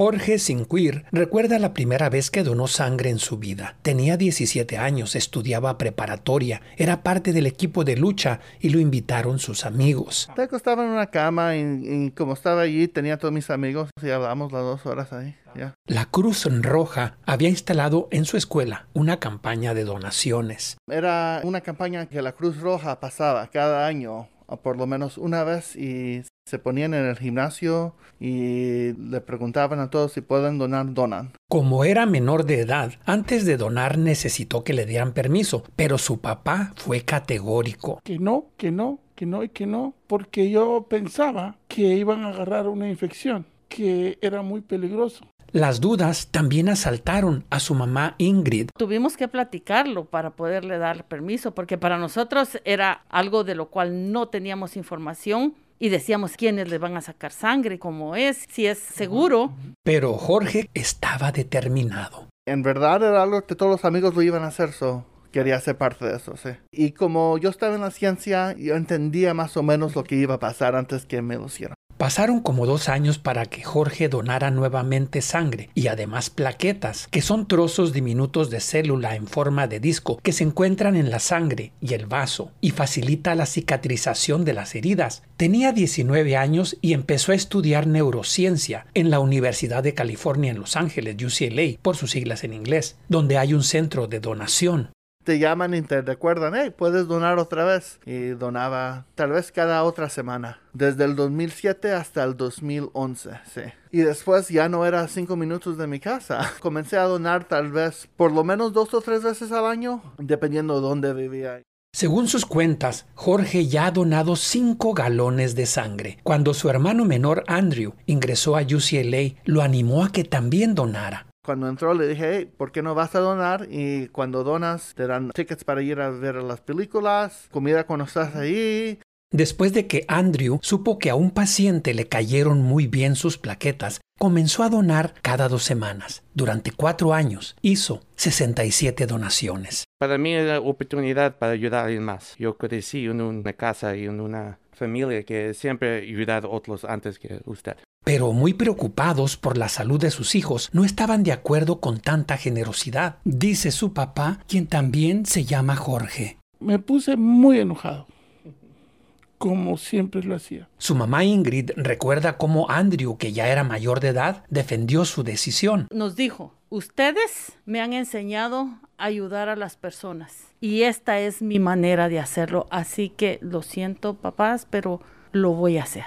Jorge Sinquir recuerda la primera vez que donó sangre en su vida. Tenía 17 años, estudiaba preparatoria, era parte del equipo de lucha y lo invitaron sus amigos. Te acostaba en una cama y, como estaba allí tenía todos mis amigos y hablamos las dos horas ahí. La Cruz Roja había instalado en su escuela una campaña de donaciones. Era una campaña que la Cruz Roja pasaba cada año por lo menos una vez y se ponían en el gimnasio y le preguntaban a todos si pueden donar, donan. Como era menor de edad, antes de donar necesitó que le dieran permiso, pero su papá fue categórico. Que no, que no, que no y que no, porque yo pensaba que iban a agarrar una infección, que era muy peligroso. Las dudas también asaltaron a su mamá Ingrid. Tuvimos que platicarlo para poderle dar permiso, porque para nosotros era algo de lo cual no teníamos información y decíamos quiénes le van a sacar sangre, cómo es, si es seguro. Pero Jorge estaba determinado. En verdad era algo que todos los amigos lo iban a hacer, so quería ser parte de eso, sí. Y como yo estaba en la ciencia, yo entendía más o menos lo que iba a pasar antes que me lo hicieran. Pasaron como dos años para que Jorge donara nuevamente sangre y además plaquetas, que son trozos diminutos de célula en forma de disco que se encuentran en la sangre y el vaso y facilita la cicatrización de las heridas. Tenía 19 años y empezó a estudiar neurociencia en la Universidad de California en Los Ángeles, UCLA, por sus siglas en inglés, donde hay un centro de donación te llaman y te recuerdan, hey, puedes donar otra vez. Y donaba tal vez cada otra semana, desde el 2007 hasta el 2011, sí. Y después ya no era cinco minutos de mi casa. Comencé a donar tal vez por lo menos dos o tres veces al año, dependiendo de dónde vivía. Según sus cuentas, Jorge ya ha donado cinco galones de sangre. Cuando su hermano menor Andrew ingresó a UCLA, lo animó a que también donara. Cuando entró le dije, hey, ¿por qué no vas a donar? Y cuando donas te dan tickets para ir a ver las películas, comida cuando estás ahí. Después de que Andrew supo que a un paciente le cayeron muy bien sus plaquetas, comenzó a donar cada dos semanas. Durante cuatro años hizo 67 donaciones. Para mí era oportunidad para ayudar a alguien más. Yo crecí en una casa y en una familia que siempre ayudado a otros antes que usted. Pero muy preocupados por la salud de sus hijos, no estaban de acuerdo con tanta generosidad, dice su papá, quien también se llama Jorge. Me puse muy enojado, como siempre lo hacía. Su mamá Ingrid recuerda cómo Andrew, que ya era mayor de edad, defendió su decisión. Nos dijo, ustedes me han enseñado a ayudar a las personas y esta es mi manera de hacerlo, así que lo siento papás, pero lo voy a hacer.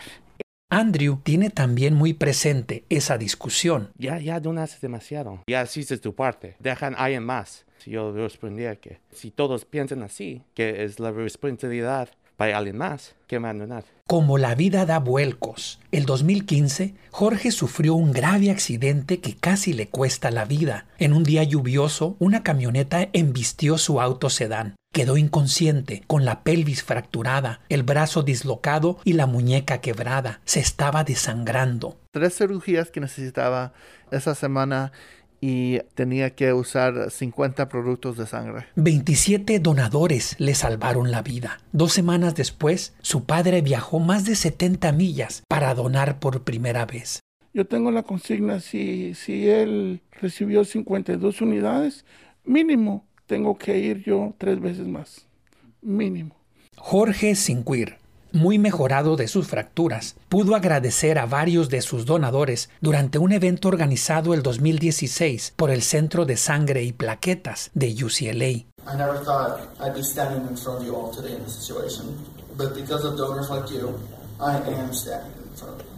Andrew tiene también muy presente esa discusión. Ya, ya donas demasiado. Ya hiciste tu parte. Dejan a alguien más. Si yo respondía que si todos piensan así, que es la responsabilidad para alguien más que abandonar. Como la vida da vuelcos, el 2015 Jorge sufrió un grave accidente que casi le cuesta la vida. En un día lluvioso, una camioneta embistió su auto sedán. Quedó inconsciente, con la pelvis fracturada, el brazo dislocado y la muñeca quebrada. Se estaba desangrando. Tres cirugías que necesitaba esa semana y tenía que usar 50 productos de sangre. 27 donadores le salvaron la vida. Dos semanas después, su padre viajó más de 70 millas para donar por primera vez. Yo tengo la consigna, si, si él recibió 52 unidades, mínimo tengo que ir yo tres veces más, mínimo. Jorge Sinquir, muy mejorado de sus fracturas, pudo agradecer a varios de sus donadores durante un evento organizado el 2016 por el Centro de Sangre y Plaquetas de UCLA. I never thought I'd be standing in front of you all today in this situation, but because of donors like you, I am standing in front of you.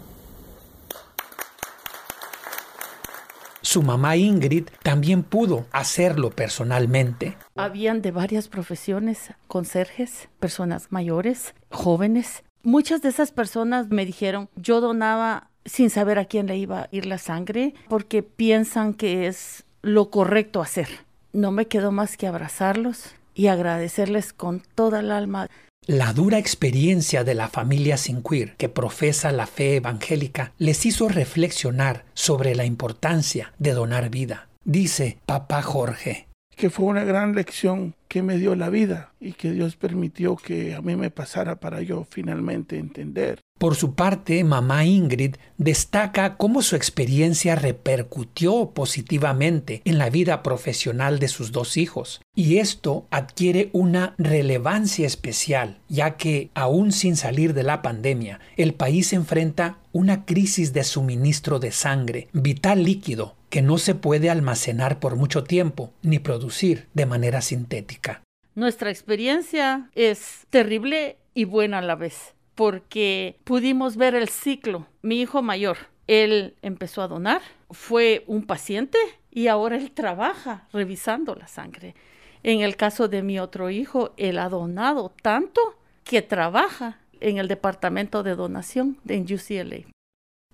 Su mamá Ingrid también pudo hacerlo personalmente. Habían de varias profesiones, conserjes, personas mayores, jóvenes. Muchas de esas personas me dijeron, yo donaba sin saber a quién le iba a ir la sangre porque piensan que es lo correcto hacer. No me quedó más que abrazarlos y agradecerles con toda el alma. La dura experiencia de la familia Sinquir, que profesa la fe evangélica, les hizo reflexionar sobre la importancia de donar vida. Dice Papá Jorge. Que fue una gran lección que me dio la vida y que Dios permitió que a mí me pasara para yo finalmente entender Por su parte, mamá Ingrid destaca cómo su experiencia repercutió positivamente en la vida profesional de sus dos hijos. Y esto adquiere una relevancia especial, ya que, aún sin salir de la pandemia, el país enfrenta una crisis de suministro de sangre, vital líquido, que no se puede almacenar por mucho tiempo ni producir de manera sintética. Nuestra experiencia es terrible y buena a la vez porque pudimos ver el ciclo. Mi hijo mayor, él empezó a donar, fue un paciente y ahora él trabaja revisando la sangre. En el caso de mi otro hijo, él ha donado tanto que trabaja en el departamento de donación de UCLA.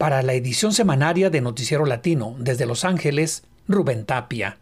Para la edición semanaria de Noticiero Latino desde Los Ángeles, Rubén Tapia.